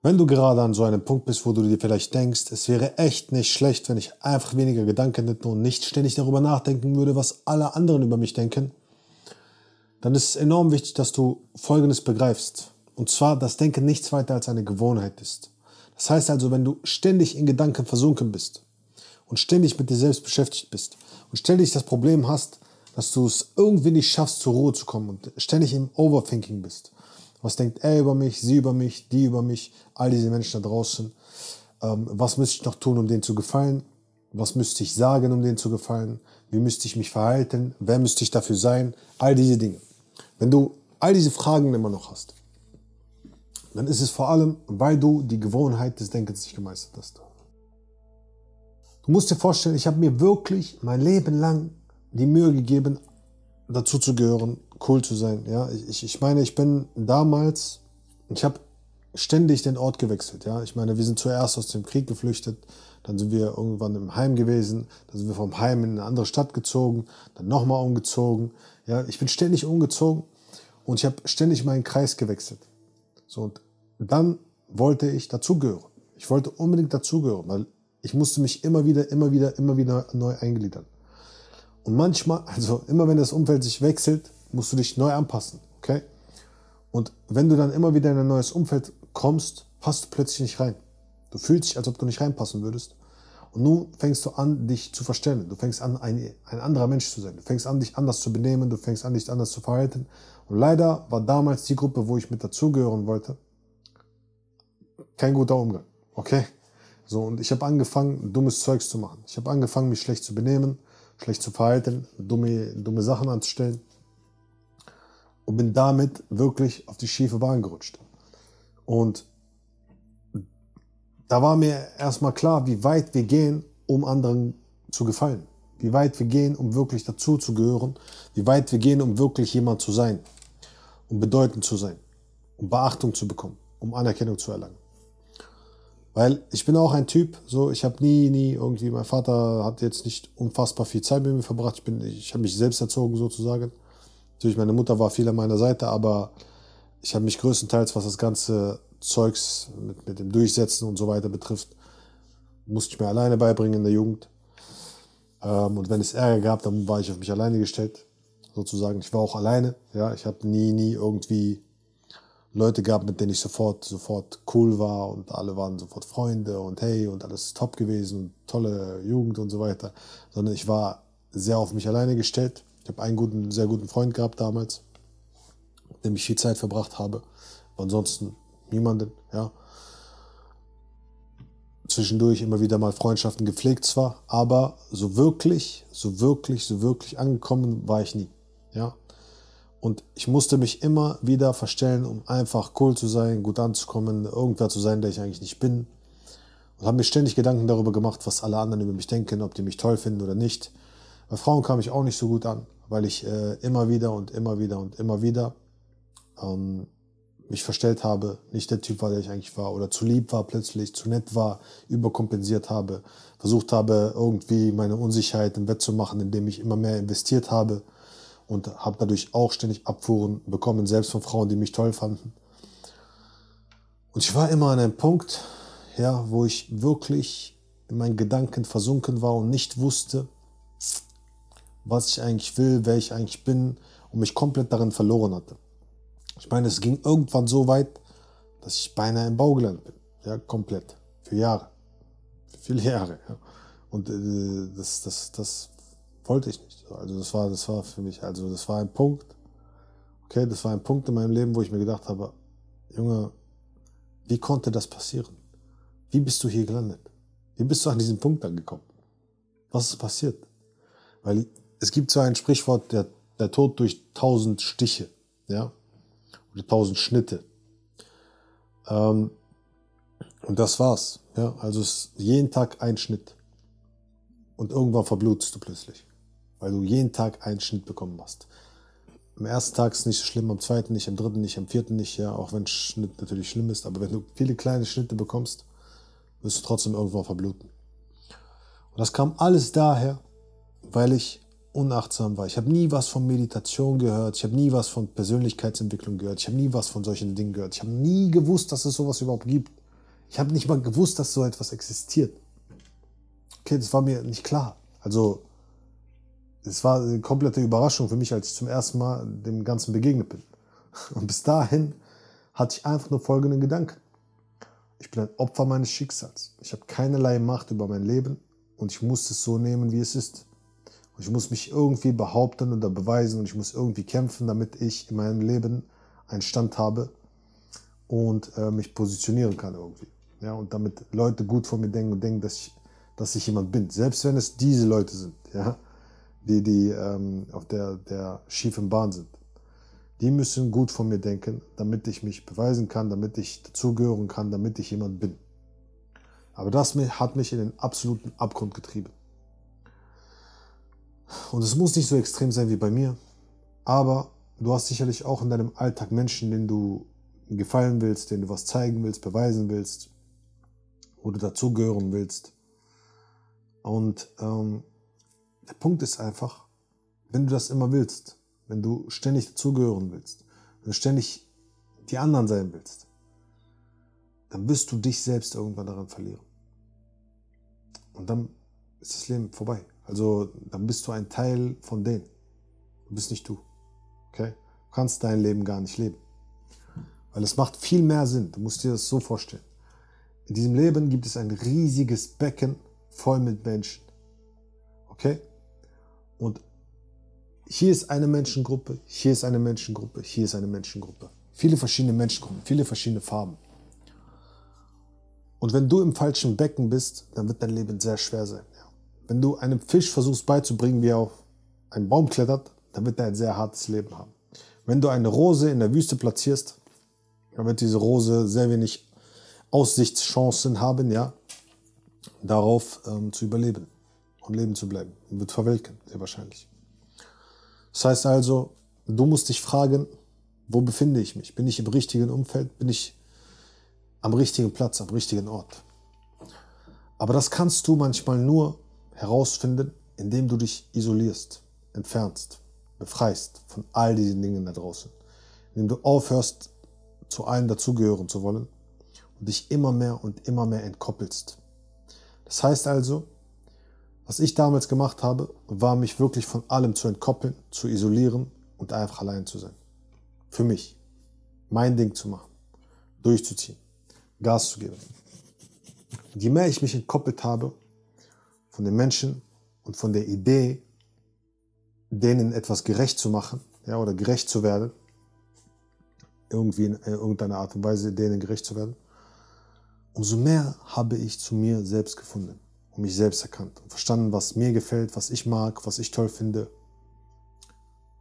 Wenn du gerade an so einem Punkt bist, wo du dir vielleicht denkst, es wäre echt nicht schlecht, wenn ich einfach weniger Gedanken hätte und nicht ständig darüber nachdenken würde, was alle anderen über mich denken, dann ist es enorm wichtig, dass du Folgendes begreifst. Und zwar, dass Denken nichts weiter als eine Gewohnheit ist. Das heißt also, wenn du ständig in Gedanken versunken bist und ständig mit dir selbst beschäftigt bist und ständig das Problem hast, dass du es irgendwie nicht schaffst, zur Ruhe zu kommen und ständig im Overthinking bist was denkt er über mich, sie über mich, die über mich, all diese Menschen da draußen? Ähm, was müsste ich noch tun, um denen zu gefallen? Was müsste ich sagen, um denen zu gefallen? Wie müsste ich mich verhalten? Wer müsste ich dafür sein? All diese Dinge. Wenn du all diese Fragen immer noch hast, dann ist es vor allem, weil du die Gewohnheit des Denkens nicht gemeistert hast. Du musst dir vorstellen, ich habe mir wirklich mein Leben lang die Mühe gegeben, dazu zu gehören, cool zu sein. Ja, ich, ich meine, ich bin damals, ich habe ständig den Ort gewechselt. Ja, ich meine, wir sind zuerst aus dem Krieg geflüchtet, dann sind wir irgendwann im Heim gewesen, dann sind wir vom Heim in eine andere Stadt gezogen, dann nochmal umgezogen. Ja, ich bin ständig umgezogen und ich habe ständig meinen Kreis gewechselt. So und dann wollte ich dazugehören. Ich wollte unbedingt dazugehören, weil ich musste mich immer wieder, immer wieder, immer wieder neu eingliedern. Und manchmal, also immer wenn das Umfeld sich wechselt, musst du dich neu anpassen, okay? Und wenn du dann immer wieder in ein neues Umfeld kommst, passt du plötzlich nicht rein. Du fühlst dich, als ob du nicht reinpassen würdest. Und nun fängst du an, dich zu verstellen. Du fängst an, ein, ein anderer Mensch zu sein. Du fängst an, dich anders zu benehmen. Du fängst an, dich anders zu verhalten. Und leider war damals die Gruppe, wo ich mit dazugehören wollte, kein guter Umgang. Okay? So, und ich habe angefangen, dummes Zeugs zu machen. Ich habe angefangen, mich schlecht zu benehmen, schlecht zu verhalten, dumme, dumme Sachen anzustellen und bin damit wirklich auf die schiefe Bahn gerutscht. Und da war mir erstmal klar, wie weit wir gehen, um anderen zu gefallen. Wie weit wir gehen, um wirklich dazu zu gehören. Wie weit wir gehen, um wirklich jemand zu sein. Um bedeutend zu sein. Um Beachtung zu bekommen. Um Anerkennung zu erlangen. Weil ich bin auch ein Typ, so ich habe nie, nie irgendwie, mein Vater hat jetzt nicht unfassbar viel Zeit mit mir verbracht. Ich, ich habe mich selbst erzogen sozusagen. Natürlich, meine Mutter war viel an meiner Seite, aber ich habe mich größtenteils, was das ganze Zeugs mit, mit dem Durchsetzen und so weiter betrifft, musste ich mir alleine beibringen in der Jugend. Ähm, und wenn es Ärger gab, dann war ich auf mich alleine gestellt, sozusagen. Ich war auch alleine, ja. Ich habe nie, nie irgendwie Leute gehabt, mit denen ich sofort, sofort cool war und alle waren sofort Freunde und hey und alles top gewesen und tolle Jugend und so weiter. Sondern ich war sehr auf mich alleine gestellt. Ich habe einen guten, sehr guten Freund gehabt damals, mit dem ich viel Zeit verbracht habe. ansonsten niemanden, ja. Zwischendurch immer wieder mal Freundschaften gepflegt zwar, aber so wirklich, so wirklich, so wirklich angekommen war ich nie, ja. Und ich musste mich immer wieder verstellen, um einfach cool zu sein, gut anzukommen, irgendwer zu sein, der ich eigentlich nicht bin. Und habe mir ständig Gedanken darüber gemacht, was alle anderen über mich denken, ob die mich toll finden oder nicht. Bei Frauen kam ich auch nicht so gut an weil ich äh, immer wieder und immer wieder und immer wieder ähm, mich verstellt habe, nicht der Typ war, der ich eigentlich war, oder zu lieb war plötzlich, zu nett war, überkompensiert habe, versucht habe, irgendwie meine Unsicherheit im Bett zu machen, indem ich immer mehr investiert habe und habe dadurch auch ständig Abfuhren bekommen, selbst von Frauen, die mich toll fanden. Und ich war immer an einem Punkt, ja, wo ich wirklich in meinen Gedanken versunken war und nicht wusste, was ich eigentlich will, wer ich eigentlich bin und mich komplett darin verloren hatte. Ich meine, es ging irgendwann so weit, dass ich beinahe im Bau gelandet bin. Ja, komplett. Für Jahre. Für viele Jahre. Ja. Und äh, das, das, das wollte ich nicht. Also das war, das war für mich, also das war ein Punkt, okay, das war ein Punkt in meinem Leben, wo ich mir gedacht habe, Junge, wie konnte das passieren? Wie bist du hier gelandet? Wie bist du an diesen Punkt angekommen? Was ist passiert? Weil es gibt so ein Sprichwort, der, der Tod durch tausend Stiche, ja, oder tausend Schnitte. Ähm, und das war's, ja, also es ist jeden Tag ein Schnitt. Und irgendwann verblutest du plötzlich, weil du jeden Tag einen Schnitt bekommen hast. Am ersten Tag ist es nicht so schlimm, am zweiten nicht, am dritten nicht, am vierten nicht, ja, auch wenn Schnitt natürlich schlimm ist, aber wenn du viele kleine Schnitte bekommst, wirst du trotzdem irgendwann verbluten. Und das kam alles daher, weil ich unachtsam war. Ich habe nie was von Meditation gehört. Ich habe nie was von Persönlichkeitsentwicklung gehört. Ich habe nie was von solchen Dingen gehört. Ich habe nie gewusst, dass es sowas überhaupt gibt. Ich habe nicht mal gewusst, dass so etwas existiert. Okay, das war mir nicht klar. Also, es war eine komplette Überraschung für mich, als ich zum ersten Mal dem Ganzen begegnet bin. Und bis dahin hatte ich einfach nur folgenden Gedanken. Ich bin ein Opfer meines Schicksals. Ich habe keinerlei Macht über mein Leben und ich muss es so nehmen, wie es ist. Und ich muss mich irgendwie behaupten oder beweisen und ich muss irgendwie kämpfen, damit ich in meinem Leben einen Stand habe und äh, mich positionieren kann irgendwie. Ja, und damit Leute gut von mir denken und denken, dass ich, dass ich jemand bin. Selbst wenn es diese Leute sind, ja, die, die ähm, auf der, der schiefen Bahn sind. Die müssen gut von mir denken, damit ich mich beweisen kann, damit ich dazugehören kann, damit ich jemand bin. Aber das hat mich in den absoluten Abgrund getrieben. Und es muss nicht so extrem sein wie bei mir, aber du hast sicherlich auch in deinem Alltag Menschen, denen du gefallen willst, denen du was zeigen willst, beweisen willst, wo du dazugehören willst. Und ähm, der Punkt ist einfach, wenn du das immer willst, wenn du ständig dazugehören willst, wenn du ständig die anderen sein willst, dann wirst du dich selbst irgendwann daran verlieren. Und dann ist das Leben vorbei. Also dann bist du ein Teil von denen. Du bist nicht du. Okay? Du kannst dein Leben gar nicht leben. Weil es macht viel mehr Sinn. Du musst dir das so vorstellen. In diesem Leben gibt es ein riesiges Becken voll mit Menschen. Okay? Und hier ist eine Menschengruppe, hier ist eine Menschengruppe, hier ist eine Menschengruppe. Viele verschiedene Menschengruppen, viele verschiedene Farben. Und wenn du im falschen Becken bist, dann wird dein Leben sehr schwer sein. Wenn du einem Fisch versuchst beizubringen, wie er auf einen Baum klettert, dann wird er ein sehr hartes Leben haben. Wenn du eine Rose in der Wüste platzierst, dann wird diese Rose sehr wenig Aussichtschancen haben, ja, darauf ähm, zu überleben und leben zu bleiben. Und wird verwelken, sehr wahrscheinlich. Das heißt also, du musst dich fragen, wo befinde ich mich? Bin ich im richtigen Umfeld? Bin ich am richtigen Platz, am richtigen Ort? Aber das kannst du manchmal nur herausfinden, indem du dich isolierst, entfernst, befreist von all diesen Dingen da draußen. Indem du aufhörst, zu allen dazugehören zu wollen und dich immer mehr und immer mehr entkoppelst. Das heißt also, was ich damals gemacht habe, war mich wirklich von allem zu entkoppeln, zu isolieren und einfach allein zu sein. Für mich. Mein Ding zu machen. Durchzuziehen. Gas zu geben. Und je mehr ich mich entkoppelt habe, von den Menschen und von der Idee, denen etwas gerecht zu machen, ja, oder gerecht zu werden, irgendwie in irgendeiner Art und Weise denen gerecht zu werden, umso mehr habe ich zu mir selbst gefunden und mich selbst erkannt und verstanden, was mir gefällt, was ich mag, was ich toll finde,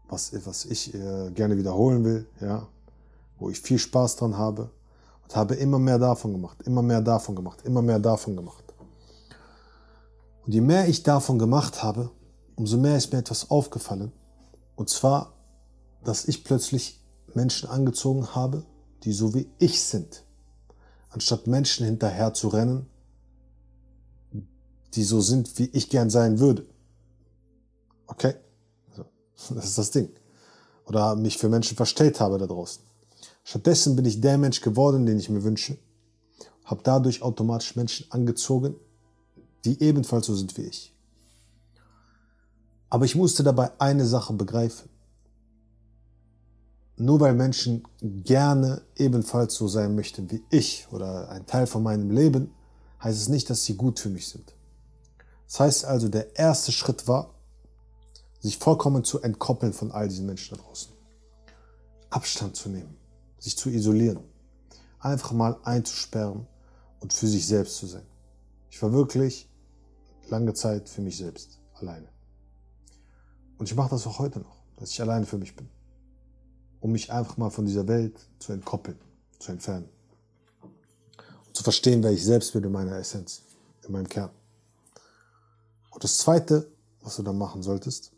was, was ich äh, gerne wiederholen will, ja, wo ich viel Spaß dran habe und habe immer mehr davon gemacht, immer mehr davon gemacht, immer mehr davon gemacht. Und je mehr ich davon gemacht habe, umso mehr ist mir etwas aufgefallen. Und zwar, dass ich plötzlich Menschen angezogen habe, die so wie ich sind. Anstatt Menschen hinterher zu rennen, die so sind, wie ich gern sein würde. Okay? das ist das Ding. Oder mich für Menschen verstellt habe da draußen. Stattdessen bin ich der Mensch geworden, den ich mir wünsche. Habe dadurch automatisch Menschen angezogen, die ebenfalls so sind wie ich. Aber ich musste dabei eine Sache begreifen. Nur weil Menschen gerne ebenfalls so sein möchten wie ich oder ein Teil von meinem Leben, heißt es nicht, dass sie gut für mich sind. Das heißt also, der erste Schritt war, sich vollkommen zu entkoppeln von all diesen Menschen da draußen. Abstand zu nehmen, sich zu isolieren, einfach mal einzusperren und für sich selbst zu sein. Ich war wirklich lange Zeit für mich selbst, alleine. Und ich mache das auch heute noch, dass ich alleine für mich bin. Um mich einfach mal von dieser Welt zu entkoppeln, zu entfernen. Und zu verstehen, wer ich selbst bin in meiner Essenz, in meinem Kern. Und das Zweite, was du dann machen solltest,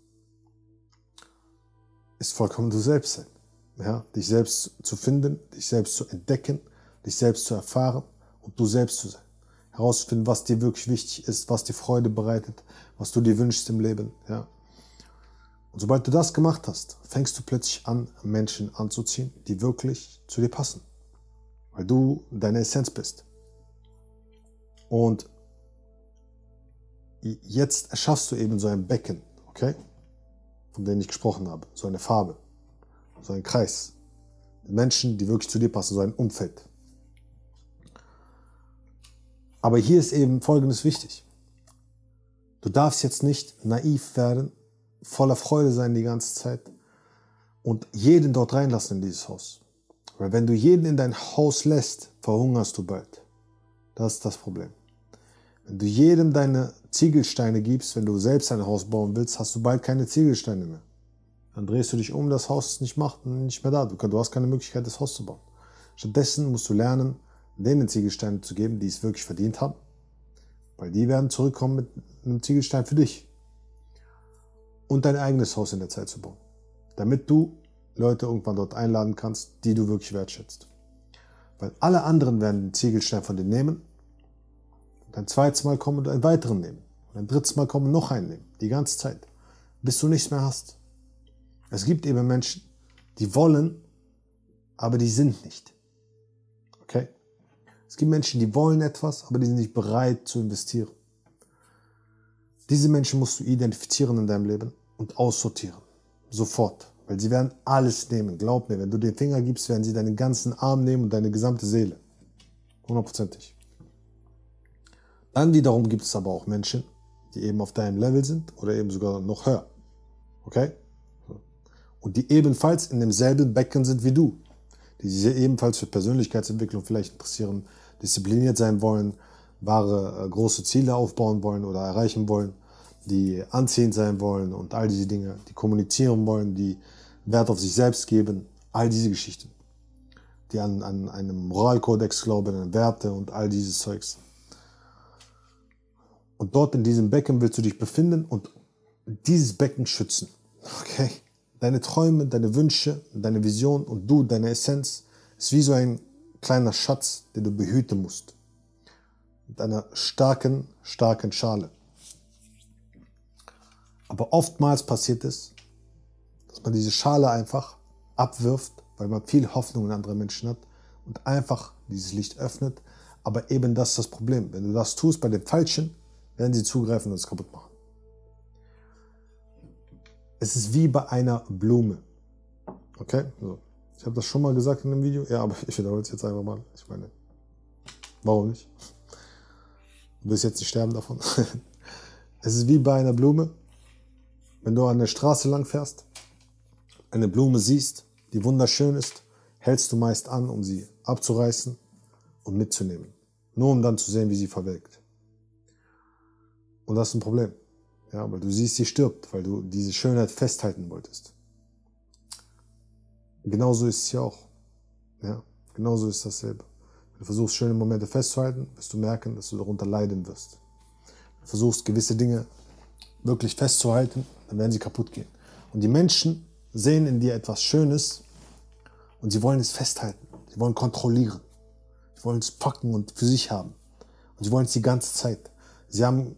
ist vollkommen du selbst sein. Ja, dich selbst zu finden, dich selbst zu entdecken, dich selbst zu erfahren und du selbst zu sein herauszufinden, was dir wirklich wichtig ist, was dir Freude bereitet, was du dir wünschst im Leben. Ja. Und sobald du das gemacht hast, fängst du plötzlich an, Menschen anzuziehen, die wirklich zu dir passen. Weil du deine Essenz bist. Und jetzt erschaffst du eben so ein Becken, okay? Von dem ich gesprochen habe. So eine Farbe, so ein Kreis. Menschen, die wirklich zu dir passen, so ein Umfeld. Aber hier ist eben Folgendes wichtig. Du darfst jetzt nicht naiv werden, voller Freude sein die ganze Zeit und jeden dort reinlassen in dieses Haus. Weil wenn du jeden in dein Haus lässt, verhungerst du bald. Das ist das Problem. Wenn du jedem deine Ziegelsteine gibst, wenn du selbst ein Haus bauen willst, hast du bald keine Ziegelsteine mehr. Dann drehst du dich um, das Haus ist nicht, macht, nicht mehr da. Du hast keine Möglichkeit, das Haus zu bauen. Stattdessen musst du lernen, denen Ziegelsteine zu geben, die es wirklich verdient haben. Weil die werden zurückkommen mit einem Ziegelstein für dich. Und dein eigenes Haus in der Zeit zu bauen. Damit du Leute irgendwann dort einladen kannst, die du wirklich wertschätzt. Weil alle anderen werden den Ziegelstein von dir nehmen ein zweites Mal kommen und einen weiteren nehmen. Und ein drittes Mal kommen und noch einen nehmen. Die ganze Zeit. Bis du nichts mehr hast. Es gibt eben Menschen, die wollen, aber die sind nicht. Okay? Es gibt Menschen, die wollen etwas, aber die sind nicht bereit zu investieren. Diese Menschen musst du identifizieren in deinem Leben und aussortieren. Sofort. Weil sie werden alles nehmen. Glaub mir, wenn du den Finger gibst, werden sie deinen ganzen Arm nehmen und deine gesamte Seele. Hundertprozentig. Dann wiederum gibt es aber auch Menschen, die eben auf deinem Level sind oder eben sogar noch höher. Okay? Und die ebenfalls in demselben Becken sind wie du. Die sich ebenfalls für Persönlichkeitsentwicklung vielleicht interessieren, diszipliniert sein wollen, wahre äh, große Ziele aufbauen wollen oder erreichen wollen, die anziehend sein wollen und all diese Dinge, die kommunizieren wollen, die Wert auf sich selbst geben, all diese Geschichten, die an, an einen Moralkodex glauben, an Werte und all dieses Zeugs. Und dort in diesem Becken willst du dich befinden und dieses Becken schützen. Okay? Deine Träume, deine Wünsche, deine Vision und du, deine Essenz, ist wie so ein kleiner Schatz, den du behüten musst. Mit einer starken, starken Schale. Aber oftmals passiert es, dass man diese Schale einfach abwirft, weil man viel Hoffnung in andere Menschen hat und einfach dieses Licht öffnet. Aber eben das ist das Problem. Wenn du das tust bei den Falschen, werden sie zugreifen und es kaputt machen. Es ist wie bei einer Blume. Okay? So. Ich habe das schon mal gesagt in einem Video. Ja, aber ich wiederhole es jetzt einfach mal. Ich meine, warum nicht? Du willst jetzt nicht sterben davon. es ist wie bei einer Blume. Wenn du an der Straße lang fährst, eine Blume siehst, die wunderschön ist, hältst du meist an, um sie abzureißen und mitzunehmen. Nur um dann zu sehen, wie sie verwelkt. Und das ist ein Problem. Ja, weil du siehst, sie stirbt, weil du diese Schönheit festhalten wolltest. Genauso ist es hier auch. Ja, genauso ist dasselbe. Wenn du versuchst, schöne Momente festzuhalten, wirst du merken, dass du darunter leiden wirst. Wenn du versuchst, gewisse Dinge wirklich festzuhalten, dann werden sie kaputt gehen. Und die Menschen sehen in dir etwas Schönes und sie wollen es festhalten. Sie wollen kontrollieren. Sie wollen es packen und für sich haben. Und sie wollen es die ganze Zeit. Sie haben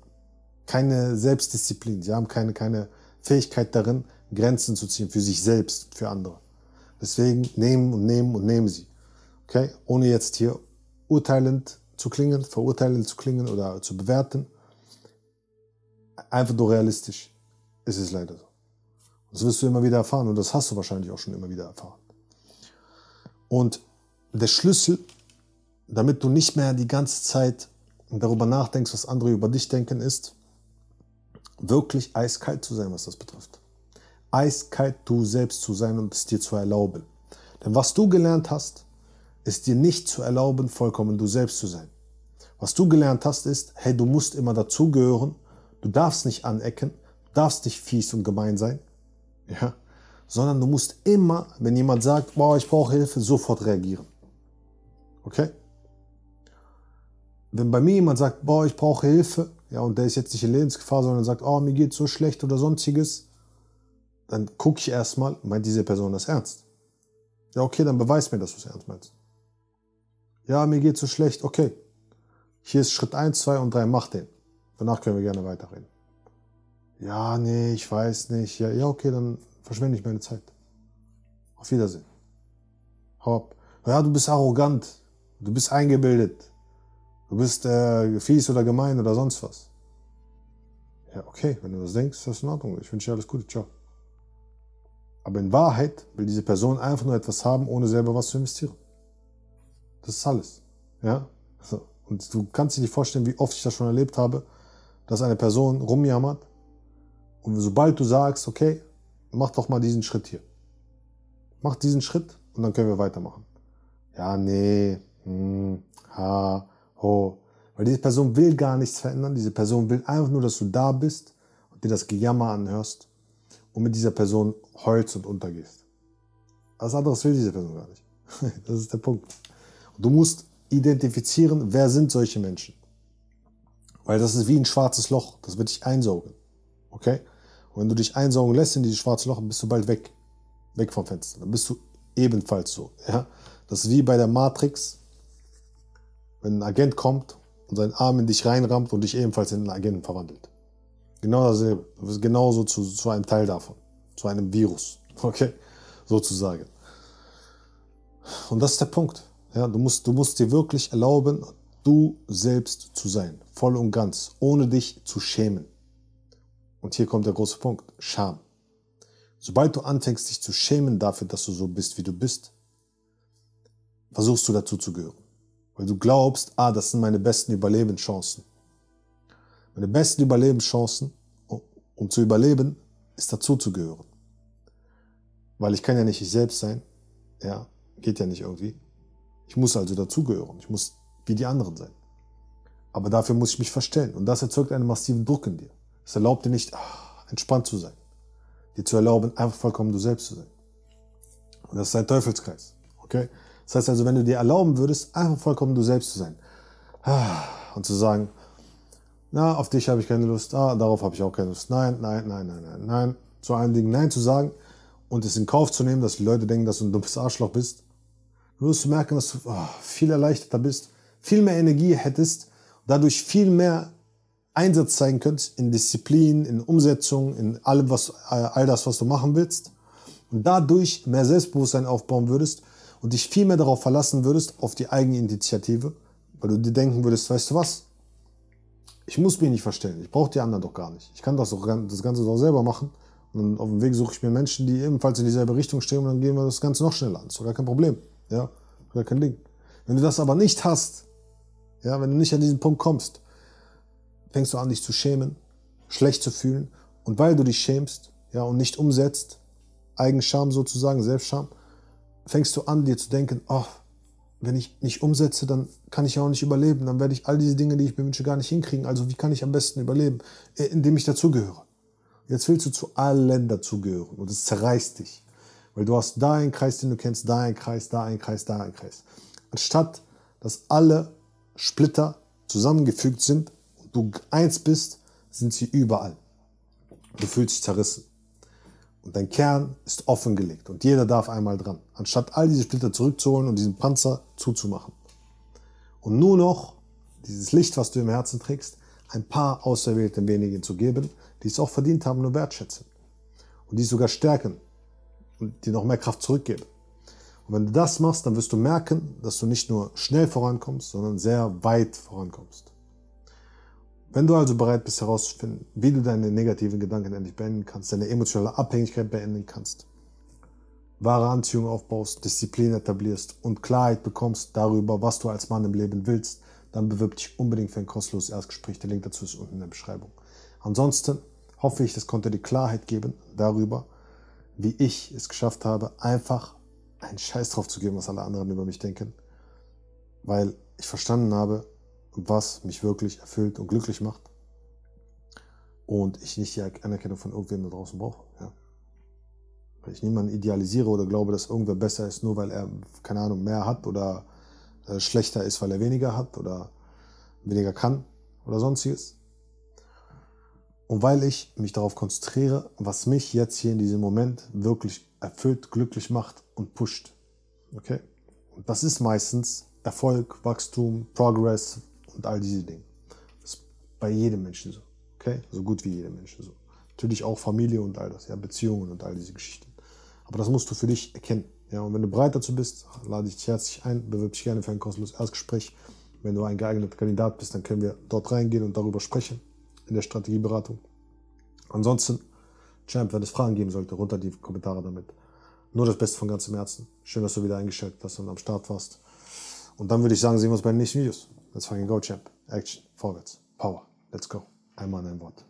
keine Selbstdisziplin. Sie haben keine, keine Fähigkeit darin, Grenzen zu ziehen für sich selbst, für andere. Deswegen nehmen und nehmen und nehmen sie. Okay? Ohne jetzt hier urteilend zu klingen, verurteilend zu klingen oder zu bewerten. Einfach nur realistisch ist es leider so. Das wirst du immer wieder erfahren und das hast du wahrscheinlich auch schon immer wieder erfahren. Und der Schlüssel, damit du nicht mehr die ganze Zeit darüber nachdenkst, was andere über dich denken, ist, wirklich eiskalt zu sein, was das betrifft. Eiskalt du selbst zu sein und es dir zu erlauben. Denn was du gelernt hast, ist dir nicht zu erlauben, vollkommen du selbst zu sein. Was du gelernt hast, ist, hey, du musst immer dazugehören, du darfst nicht anecken, du darfst nicht fies und gemein sein, ja, sondern du musst immer, wenn jemand sagt, boah, ich brauche Hilfe, sofort reagieren. Okay? Wenn bei mir jemand sagt, boah, ich brauche Hilfe, ja, und der ist jetzt nicht in Lebensgefahr, sondern sagt, oh, mir geht so schlecht oder sonstiges, dann gucke ich erstmal, meint diese Person das ernst? Ja, okay, dann beweis mir, dass du es ernst meinst. Ja, mir geht so schlecht, okay. Hier ist Schritt 1, 2 und 3, mach den. Danach können wir gerne weiterreden. Ja, nee, ich weiß nicht. Ja, ja, okay, dann verschwende ich meine Zeit. Auf Wiedersehen. Hau ab. Ja, du bist arrogant. Du bist eingebildet. Du bist äh, fies oder gemein oder sonst was. Ja, okay, wenn du das denkst, ist das in Ordnung. Ich wünsche dir alles Gute. Ciao. Aber in Wahrheit will diese Person einfach nur etwas haben, ohne selber was zu investieren. Das ist alles. Ja? Und du kannst dir nicht vorstellen, wie oft ich das schon erlebt habe, dass eine Person rumjammert und sobald du sagst, okay, mach doch mal diesen Schritt hier. Mach diesen Schritt und dann können wir weitermachen. Ja, nee, hm, ha, ho. Weil diese Person will gar nichts verändern. Diese Person will einfach nur, dass du da bist und dir das Gejammer anhörst und mit dieser Person heulst und untergehst. Was anderes will diese Person gar nicht. Das ist der Punkt. Du musst identifizieren, wer sind solche Menschen. Weil das ist wie ein schwarzes Loch. Das wird dich einsaugen. Okay? Und wenn du dich einsaugen lässt in dieses schwarze Loch, bist du bald weg. Weg vom Fenster. Dann bist du ebenfalls so. Ja? Das ist wie bei der Matrix, wenn ein Agent kommt und seinen Arm in dich reinrammt und dich ebenfalls in einen Agenten verwandelt. Genau dasselbe. Du wirst genauso zu, zu einem Teil davon. Zu einem Virus. Okay? Sozusagen. Und das ist der Punkt. Ja, du, musst, du musst dir wirklich erlauben, du selbst zu sein. Voll und ganz. Ohne dich zu schämen. Und hier kommt der große Punkt. Scham. Sobald du anfängst, dich zu schämen dafür, dass du so bist, wie du bist, versuchst du dazu zu gehören. Weil du glaubst, ah, das sind meine besten Überlebenschancen. Meine besten Überlebenschancen, um zu überleben, ist dazu zu gehören. Weil ich kann ja nicht ich selbst sein. Ja, geht ja nicht irgendwie. Ich muss also dazugehören. Ich muss wie die anderen sein. Aber dafür muss ich mich verstellen. Und das erzeugt einen massiven Druck in dir. Es erlaubt dir nicht, ach, entspannt zu sein. Dir zu erlauben, einfach vollkommen du selbst zu sein. Und das ist ein Teufelskreis. Okay? Das heißt also, wenn du dir erlauben würdest, einfach vollkommen du selbst zu sein. Ah, und zu sagen, na, auf dich habe ich keine Lust, ah, darauf habe ich auch keine Lust. Nein, nein, nein, nein, nein, nein. Zu allen Dingen Nein zu sagen und es in Kauf zu nehmen, dass die Leute denken, dass du ein dummes Arschloch bist, wirst du merken, dass du oh, viel erleichterter bist, viel mehr Energie hättest, dadurch viel mehr Einsatz zeigen könntest in Disziplin, in Umsetzung, in allem, was, all das, was du machen willst. Und dadurch mehr Selbstbewusstsein aufbauen würdest und dich viel mehr darauf verlassen würdest, auf die eigene Initiative, weil du dir denken würdest, weißt du was, ich muss mich nicht verstellen. Ich brauche die anderen doch gar nicht. Ich kann das, doch, das Ganze doch selber machen. Und auf dem Weg suche ich mir Menschen, die ebenfalls in dieselbe Richtung stehen und dann gehen wir das Ganze noch schneller an. Das ist gar kein Problem. Ja, gar kein Ding. Wenn du das aber nicht hast, ja, wenn du nicht an diesen Punkt kommst, fängst du an, dich zu schämen, schlecht zu fühlen. Und weil du dich schämst, ja, und nicht umsetzt, Eigenscham sozusagen, Selbstscham, fängst du an, dir zu denken, oh, wenn ich nicht umsetze, dann kann ich ja auch nicht überleben. Dann werde ich all diese Dinge, die ich mir wünsche, gar nicht hinkriegen. Also wie kann ich am besten überleben? Äh, indem ich dazugehöre. Jetzt willst du zu allen dazugehören und es zerreißt dich. Weil du hast da einen Kreis, den du kennst, da einen Kreis, da einen Kreis, da einen Kreis. Anstatt, dass alle Splitter zusammengefügt sind und du eins bist, sind sie überall. Du fühlst dich zerrissen. Und dein Kern ist offengelegt und jeder darf einmal dran, anstatt all diese Splitter zurückzuholen und diesen Panzer zuzumachen. Und nur noch dieses Licht, was du im Herzen trägst, ein paar auserwählten wenigen zu geben, die es auch verdient haben und wertschätzen. Und die sogar stärken und dir noch mehr Kraft zurückgeben. Und wenn du das machst, dann wirst du merken, dass du nicht nur schnell vorankommst, sondern sehr weit vorankommst. Wenn du also bereit bist herauszufinden, wie du deine negativen Gedanken endlich beenden kannst, deine emotionale Abhängigkeit beenden kannst, wahre Anziehung aufbaust, Disziplin etablierst und Klarheit bekommst darüber, was du als Mann im Leben willst, dann bewirb dich unbedingt für ein kostenloses Erstgespräch. Der Link dazu ist unten in der Beschreibung. Ansonsten hoffe ich, das konnte dir Klarheit geben darüber, wie ich es geschafft habe, einfach einen Scheiß drauf zu geben, was alle anderen über mich denken, weil ich verstanden habe, was mich wirklich erfüllt und glücklich macht und ich nicht die Anerkennung von irgendwem da draußen brauche. Ja. Weil ich niemanden idealisiere oder glaube, dass irgendwer besser ist, nur weil er, keine Ahnung, mehr hat oder äh, schlechter ist, weil er weniger hat oder weniger kann oder sonstiges. Und weil ich mich darauf konzentriere, was mich jetzt hier in diesem Moment wirklich erfüllt, glücklich macht und pusht. Okay? Und das ist meistens Erfolg, Wachstum, Progress, und all diese Dinge. Das ist bei jedem Menschen so. Okay? So gut wie jedem Menschen so. Natürlich auch Familie und all das, ja, Beziehungen und all diese Geschichten. Aber das musst du für dich erkennen. Ja, und wenn du bereit dazu bist, lade ich dich herzlich ein, bewirb dich gerne für ein kostenloses Erstgespräch. Wenn du ein geeigneter Kandidat bist, dann können wir dort reingehen und darüber sprechen in der Strategieberatung. Ansonsten, Champ, wenn es Fragen geben sollte, runter die Kommentare damit. Nur das Beste von ganzem Herzen. Schön, dass du wieder eingeschaltet hast und am Start warst. Und dann würde ich sagen, sehen wir uns bei den nächsten Videos. Let's fucking go, Champ. Action, vorwärts, Power, let's go. Einmal ein Wort.